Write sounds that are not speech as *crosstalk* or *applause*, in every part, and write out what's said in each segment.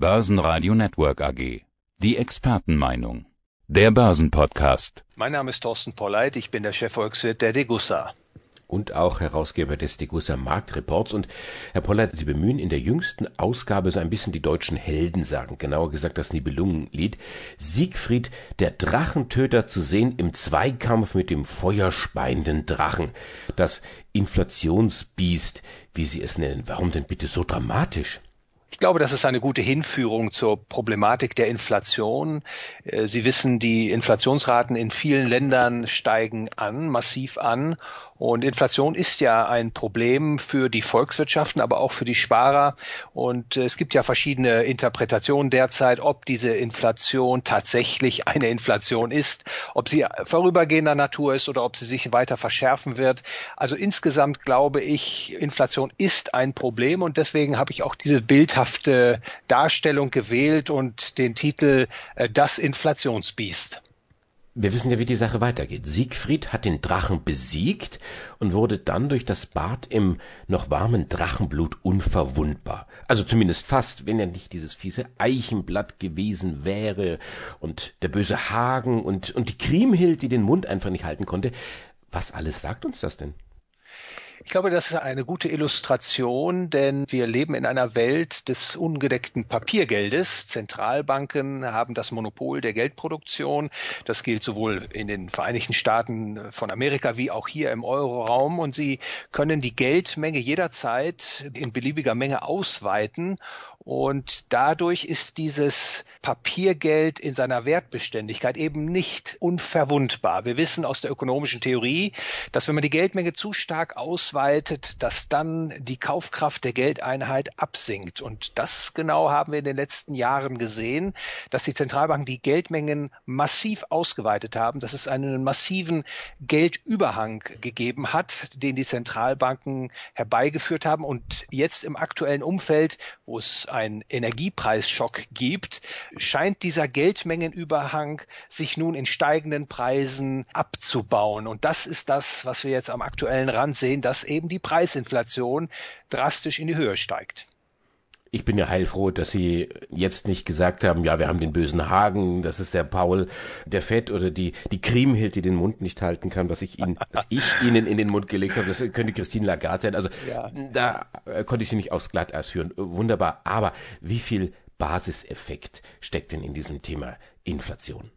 Börsenradio Network AG. Die Expertenmeinung. Der Börsenpodcast. Mein Name ist Thorsten Polleit, ich bin der Chefvolkswirt der Degussa. Und auch Herausgeber des Degussa Marktreports. Und Herr Polleit, Sie bemühen in der jüngsten Ausgabe so ein bisschen die deutschen Helden sagen, genauer gesagt das Nibelungenlied. Siegfried, der Drachentöter zu sehen im Zweikampf mit dem feuerspeienden Drachen. Das Inflationsbiest, wie Sie es nennen. Warum denn bitte so dramatisch? Ich glaube, das ist eine gute Hinführung zur Problematik der Inflation. Äh, Sie wissen, die Inflationsraten in vielen Ländern steigen an, massiv an. Und Inflation ist ja ein Problem für die Volkswirtschaften, aber auch für die Sparer. Und äh, es gibt ja verschiedene Interpretationen derzeit, ob diese Inflation tatsächlich eine Inflation ist, ob sie vorübergehender Natur ist oder ob sie sich weiter verschärfen wird. Also insgesamt glaube ich, Inflation ist ein Problem und deswegen habe ich auch diese bildhafte Darstellung gewählt und den Titel äh, Das Inflationsbiest. Wir wissen ja, wie die Sache weitergeht. Siegfried hat den Drachen besiegt und wurde dann durch das Bad im noch warmen Drachenblut unverwundbar. Also zumindest fast, wenn er nicht dieses fiese Eichenblatt gewesen wäre und der böse Hagen und, und die Kriemhild, die den Mund einfach nicht halten konnte. Was alles sagt uns das denn? Ich glaube, das ist eine gute Illustration, denn wir leben in einer Welt des ungedeckten Papiergeldes. Zentralbanken haben das Monopol der Geldproduktion. Das gilt sowohl in den Vereinigten Staaten von Amerika wie auch hier im Euroraum. Und sie können die Geldmenge jederzeit in beliebiger Menge ausweiten und dadurch ist dieses Papiergeld in seiner Wertbeständigkeit eben nicht unverwundbar. Wir wissen aus der ökonomischen Theorie, dass wenn man die Geldmenge zu stark ausweitet, dass dann die Kaufkraft der Geldeinheit absinkt. Und das genau haben wir in den letzten Jahren gesehen, dass die Zentralbanken die Geldmengen massiv ausgeweitet haben, dass es einen massiven Geldüberhang gegeben hat, den die Zentralbanken herbeigeführt haben. Und jetzt im aktuellen Umfeld, wo es einen Energiepreisschock gibt, scheint dieser Geldmengenüberhang sich nun in steigenden Preisen abzubauen. Und das ist das, was wir jetzt am aktuellen Rand sehen, dass eben die Preisinflation drastisch in die Höhe steigt. Ich bin ja heilfroh, dass Sie jetzt nicht gesagt haben, ja, wir haben den bösen Hagen, das ist der Paul, der Fett oder die, die Kriemhild, die den Mund nicht halten kann, was ich Ihnen, *laughs* was ich Ihnen in den Mund gelegt habe, das könnte Christine Lagarde sein. Also, ja. da äh, konnte ich Sie nicht aufs Glatteis führen. Wunderbar. Aber wie viel Basiseffekt steckt denn in diesem Thema Inflation?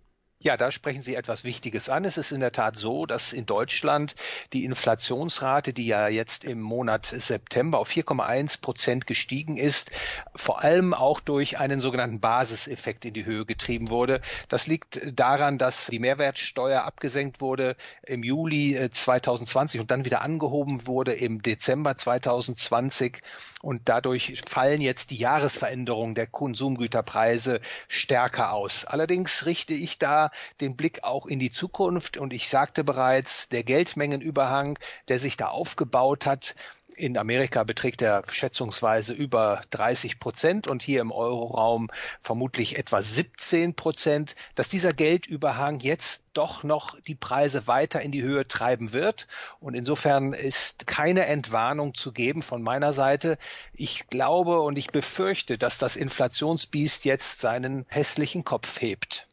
Ja, da sprechen Sie etwas Wichtiges an. Es ist in der Tat so, dass in Deutschland die Inflationsrate, die ja jetzt im Monat September auf 4,1 Prozent gestiegen ist, vor allem auch durch einen sogenannten Basiseffekt in die Höhe getrieben wurde. Das liegt daran, dass die Mehrwertsteuer abgesenkt wurde im Juli 2020 äh, und dann wieder angehoben wurde im Dezember 2020 und dadurch fallen jetzt die Jahresveränderungen der Konsumgüterpreise stärker aus. Allerdings richte ich da den Blick auch in die Zukunft. Und ich sagte bereits, der Geldmengenüberhang, der sich da aufgebaut hat, in Amerika beträgt er schätzungsweise über 30 Prozent und hier im Euroraum vermutlich etwa 17 Prozent, dass dieser Geldüberhang jetzt doch noch die Preise weiter in die Höhe treiben wird. Und insofern ist keine Entwarnung zu geben von meiner Seite. Ich glaube und ich befürchte, dass das Inflationsbiest jetzt seinen hässlichen Kopf hebt.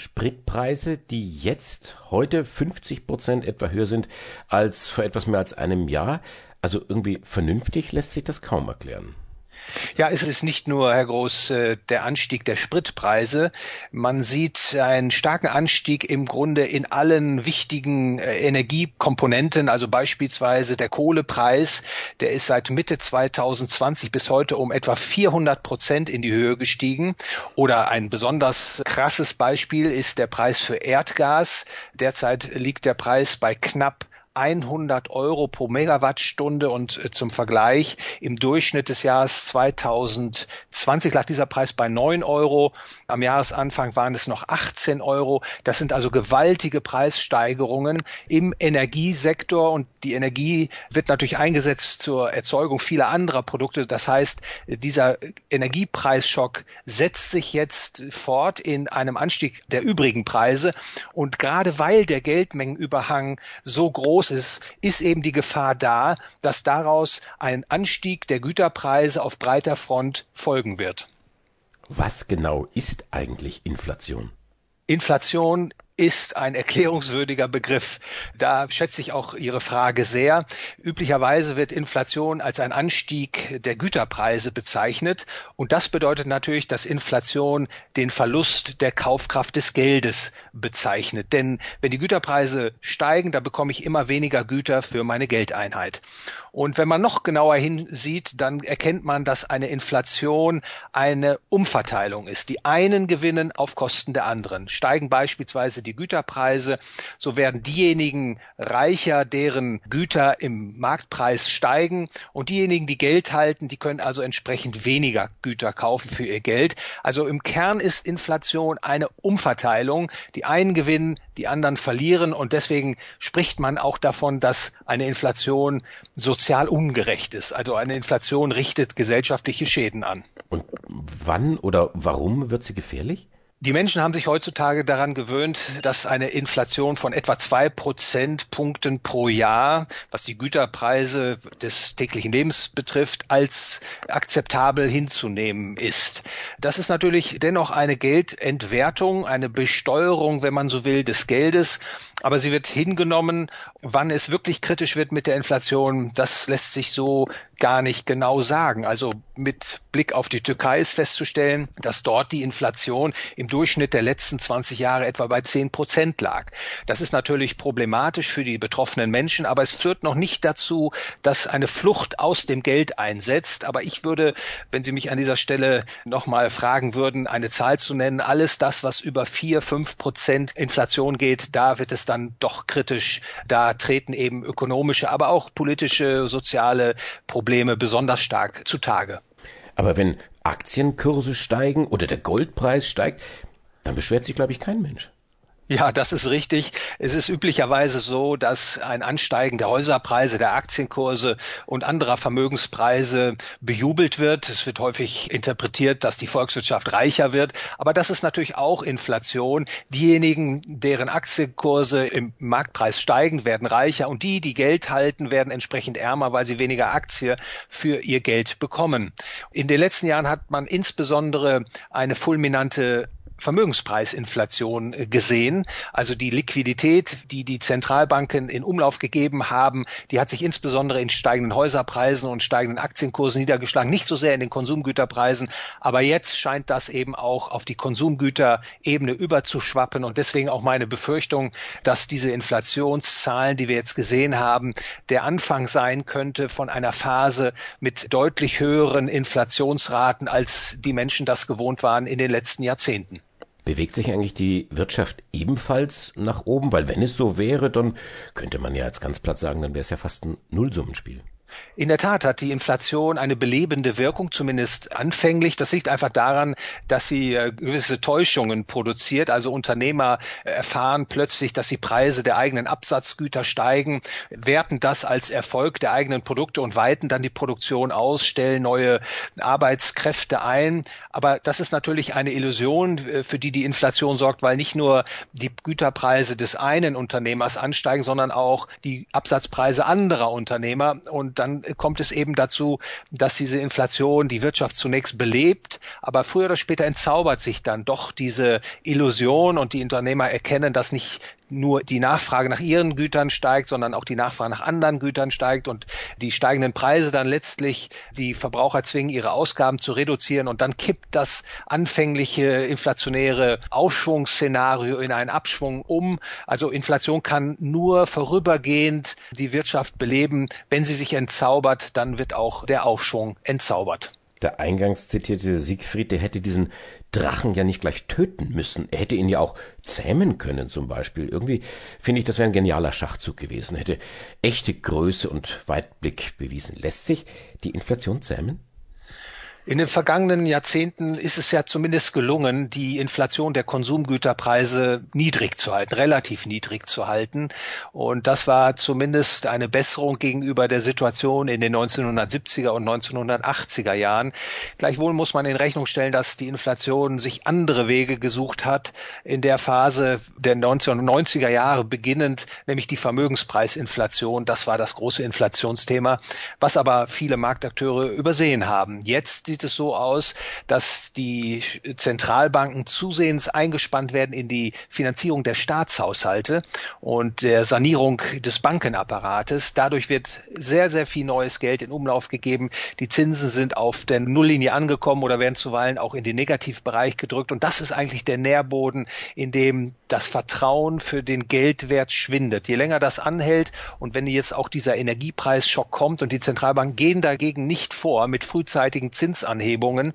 Spritpreise, die jetzt heute 50 Prozent etwa höher sind als vor etwas mehr als einem Jahr. Also irgendwie vernünftig lässt sich das kaum erklären. Ja, es ist nicht nur, Herr Groß, äh, der Anstieg der Spritpreise. Man sieht einen starken Anstieg im Grunde in allen wichtigen äh, Energiekomponenten, also beispielsweise der Kohlepreis, der ist seit Mitte 2020 bis heute um etwa 400 Prozent in die Höhe gestiegen. Oder ein besonders krasses Beispiel ist der Preis für Erdgas. Derzeit liegt der Preis bei knapp 100 Euro pro Megawattstunde und äh, zum Vergleich im Durchschnitt des Jahres 2020 lag dieser Preis bei 9 Euro. Am Jahresanfang waren es noch 18 Euro. Das sind also gewaltige Preissteigerungen im Energiesektor und die Energie wird natürlich eingesetzt zur Erzeugung vieler anderer Produkte. Das heißt, dieser Energiepreisschock setzt sich jetzt fort in einem Anstieg der übrigen Preise und gerade weil der Geldmengenüberhang so groß ist, ist eben die Gefahr da, dass daraus ein Anstieg der Güterpreise auf breiter Front folgen wird. Was genau ist eigentlich Inflation? Inflation ist ein erklärungswürdiger Begriff. Da schätze ich auch Ihre Frage sehr. Üblicherweise wird Inflation als ein Anstieg der Güterpreise bezeichnet. Und das bedeutet natürlich, dass Inflation den Verlust der Kaufkraft des Geldes bezeichnet. Denn wenn die Güterpreise steigen, dann bekomme ich immer weniger Güter für meine Geldeinheit. Und wenn man noch genauer hinsieht, dann erkennt man, dass eine Inflation eine Umverteilung ist. Die einen gewinnen auf Kosten der anderen. Steigen beispielsweise die Güterpreise, so werden diejenigen reicher, deren Güter im Marktpreis steigen und diejenigen, die Geld halten, die können also entsprechend weniger Güter kaufen für ihr Geld. Also im Kern ist Inflation eine Umverteilung. Die einen gewinnen, die anderen verlieren und deswegen spricht man auch davon, dass eine Inflation sozial ungerecht ist. Also eine Inflation richtet gesellschaftliche Schäden an. Und wann oder warum wird sie gefährlich? Die Menschen haben sich heutzutage daran gewöhnt, dass eine Inflation von etwa zwei Prozentpunkten pro Jahr, was die Güterpreise des täglichen Lebens betrifft, als akzeptabel hinzunehmen ist. Das ist natürlich dennoch eine Geldentwertung, eine Besteuerung, wenn man so will, des Geldes. Aber sie wird hingenommen. Wann es wirklich kritisch wird mit der Inflation, das lässt sich so gar nicht genau sagen. Also mit Blick auf die Türkei ist festzustellen, dass dort die Inflation im Durchschnitt der letzten 20 Jahre etwa bei 10 Prozent lag. Das ist natürlich problematisch für die betroffenen Menschen, aber es führt noch nicht dazu, dass eine Flucht aus dem Geld einsetzt. Aber ich würde, wenn Sie mich an dieser Stelle nochmal fragen würden, eine Zahl zu nennen, alles das, was über 4, 5 Prozent Inflation geht, da wird es dann doch kritisch. Da treten eben ökonomische, aber auch politische, soziale Probleme besonders stark zutage. Aber wenn Aktienkurse steigen oder der Goldpreis steigt, dann beschwert sich, glaube ich, kein Mensch. Ja, das ist richtig. Es ist üblicherweise so, dass ein Ansteigen der Häuserpreise, der Aktienkurse und anderer Vermögenspreise bejubelt wird. Es wird häufig interpretiert, dass die Volkswirtschaft reicher wird. Aber das ist natürlich auch Inflation. Diejenigen, deren Aktienkurse im Marktpreis steigen, werden reicher und die, die Geld halten, werden entsprechend ärmer, weil sie weniger Aktie für ihr Geld bekommen. In den letzten Jahren hat man insbesondere eine fulminante Vermögenspreisinflation äh, gesehen. Also die Liquidität, die die Zentralbanken in Umlauf gegeben haben, die hat sich insbesondere in steigenden Häuserpreisen und steigenden Aktienkursen niedergeschlagen. Nicht so sehr in den Konsumgüterpreisen, aber jetzt scheint das eben auch auf die Konsumgüterebene überzuschwappen und deswegen auch meine Befürchtung, dass diese Inflationszahlen, die wir jetzt gesehen haben, der Anfang sein könnte von einer Phase mit deutlich höheren Inflationsraten, als die Menschen das gewohnt waren in den letzten Jahrzehnten. Bewegt sich eigentlich die Wirtschaft ebenfalls nach oben? Weil wenn es so wäre, dann könnte man ja als ganz platt sagen, dann wäre es ja fast ein Nullsummenspiel. In der Tat hat die Inflation eine belebende Wirkung, zumindest anfänglich. Das liegt einfach daran, dass sie äh, gewisse Täuschungen produziert. Also Unternehmer äh, erfahren plötzlich, dass die Preise der eigenen Absatzgüter steigen, werten das als Erfolg der eigenen Produkte und weiten dann die Produktion aus, stellen neue Arbeitskräfte ein. Aber das ist natürlich eine Illusion, äh, für die die Inflation sorgt, weil nicht nur die Güterpreise des einen Unternehmers ansteigen, sondern auch die Absatzpreise anderer Unternehmer. Und dann kommt es eben dazu, dass diese Inflation die Wirtschaft zunächst belebt, aber früher oder später entzaubert sich dann doch diese Illusion und die Unternehmer erkennen, dass nicht nur die Nachfrage nach ihren Gütern steigt, sondern auch die Nachfrage nach anderen Gütern steigt und die steigenden Preise dann letztlich die Verbraucher zwingen, ihre Ausgaben zu reduzieren und dann kippt das anfängliche inflationäre Aufschwungsszenario in einen Abschwung um. Also Inflation kann nur vorübergehend die Wirtschaft beleben. Wenn sie sich entzaubert, dann wird auch der Aufschwung entzaubert der eingangs zitierte Siegfried, der hätte diesen Drachen ja nicht gleich töten müssen. Er hätte ihn ja auch zähmen können zum Beispiel. Irgendwie finde ich, das wäre ein genialer Schachzug gewesen. Hätte echte Größe und Weitblick bewiesen. Lässt sich die Inflation zähmen? In den vergangenen Jahrzehnten ist es ja zumindest gelungen, die Inflation der Konsumgüterpreise niedrig zu halten, relativ niedrig zu halten. Und das war zumindest eine Besserung gegenüber der Situation in den 1970er und 1980er Jahren. Gleichwohl muss man in Rechnung stellen, dass die Inflation sich andere Wege gesucht hat in der Phase der 1990er Jahre beginnend, nämlich die Vermögenspreisinflation. Das war das große Inflationsthema, was aber viele Marktakteure übersehen haben. Jetzt sieht es so aus, dass die Zentralbanken zusehends eingespannt werden in die Finanzierung der Staatshaushalte und der Sanierung des Bankenapparates. Dadurch wird sehr, sehr viel neues Geld in Umlauf gegeben. Die Zinsen sind auf der Nulllinie angekommen oder werden zuweilen auch in den Negativbereich gedrückt. Und das ist eigentlich der Nährboden, in dem das Vertrauen für den Geldwert schwindet. Je länger das anhält und wenn jetzt auch dieser Energiepreisschock kommt und die Zentralbanken gehen dagegen nicht vor mit frühzeitigen Zinsanhebungen,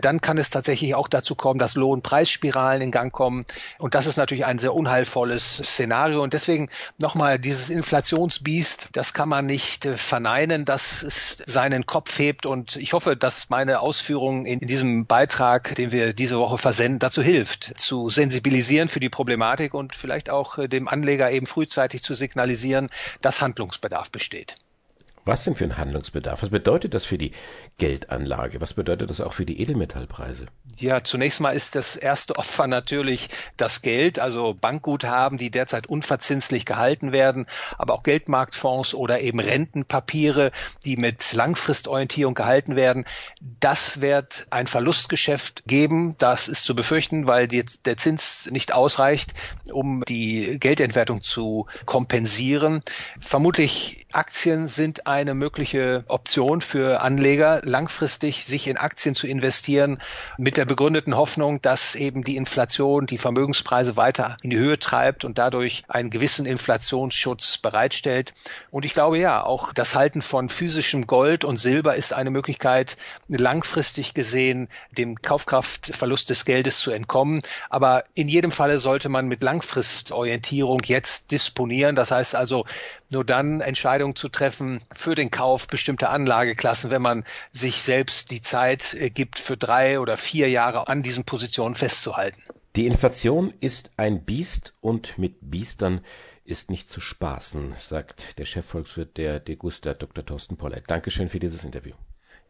dann kann es tatsächlich auch dazu kommen, dass Lohnpreisspiralen in Gang kommen. Und das ist natürlich ein sehr unheilvolles Szenario. Und deswegen nochmal dieses Inflationsbiest, das kann man nicht äh, verneinen, dass es seinen Kopf hebt. Und ich hoffe, dass meine Ausführungen in diesem Beitrag, den wir diese Woche versenden, dazu hilft, zu sensibilisieren für die Problematik und vielleicht auch äh, dem Anleger eben frühzeitig zu signalisieren, dass Handlungsbedarf besteht. Was denn für ein Handlungsbedarf? Was bedeutet das für die Geldanlage? Was bedeutet das auch für die Edelmetallpreise? Ja, zunächst mal ist das erste *laughs* Opfer natürlich das Geld, also Bankguthaben, die derzeit unverzinslich gehalten werden, aber auch Geldmarktfonds oder eben Rentenpapiere, die mit Langfristorientierung gehalten werden. Das wird ein Verlustgeschäft geben. Das ist zu befürchten, weil die, der Zins nicht ausreicht, um die Geldentwertung zu kompensieren. Vermutlich Aktien sind eine mögliche Option für Anleger, langfristig sich in Aktien zu investieren, mit der begründeten Hoffnung, dass eben die Inflation die Vermögenspreise weiter in die Höhe treibt und dadurch einen gewissen Inflationsschutz bereitstellt. Und ich glaube ja, auch das Halten von physischem Gold und Silber ist eine Möglichkeit, langfristig gesehen dem Kaufkraftverlust des Geldes zu entkommen. Aber in jedem Falle sollte man mit Langfristorientierung jetzt disponieren. Das heißt also, nur dann Entscheidungen zu treffen für den Kauf bestimmter Anlageklassen, wenn man sich selbst die Zeit äh, gibt, für drei oder vier Jahre an diesen Positionen festzuhalten. Die Inflation ist ein Biest und mit Biestern ist nicht zu spaßen, sagt der Chefvolkswirt der Degusta, Dr. Thorsten Pollett. Dankeschön für dieses Interview.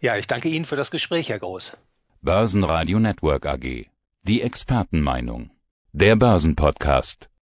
Ja, ich danke Ihnen für das Gespräch, Herr Groß. Börsenradio Network AG. Die Expertenmeinung. Der Börsenpodcast.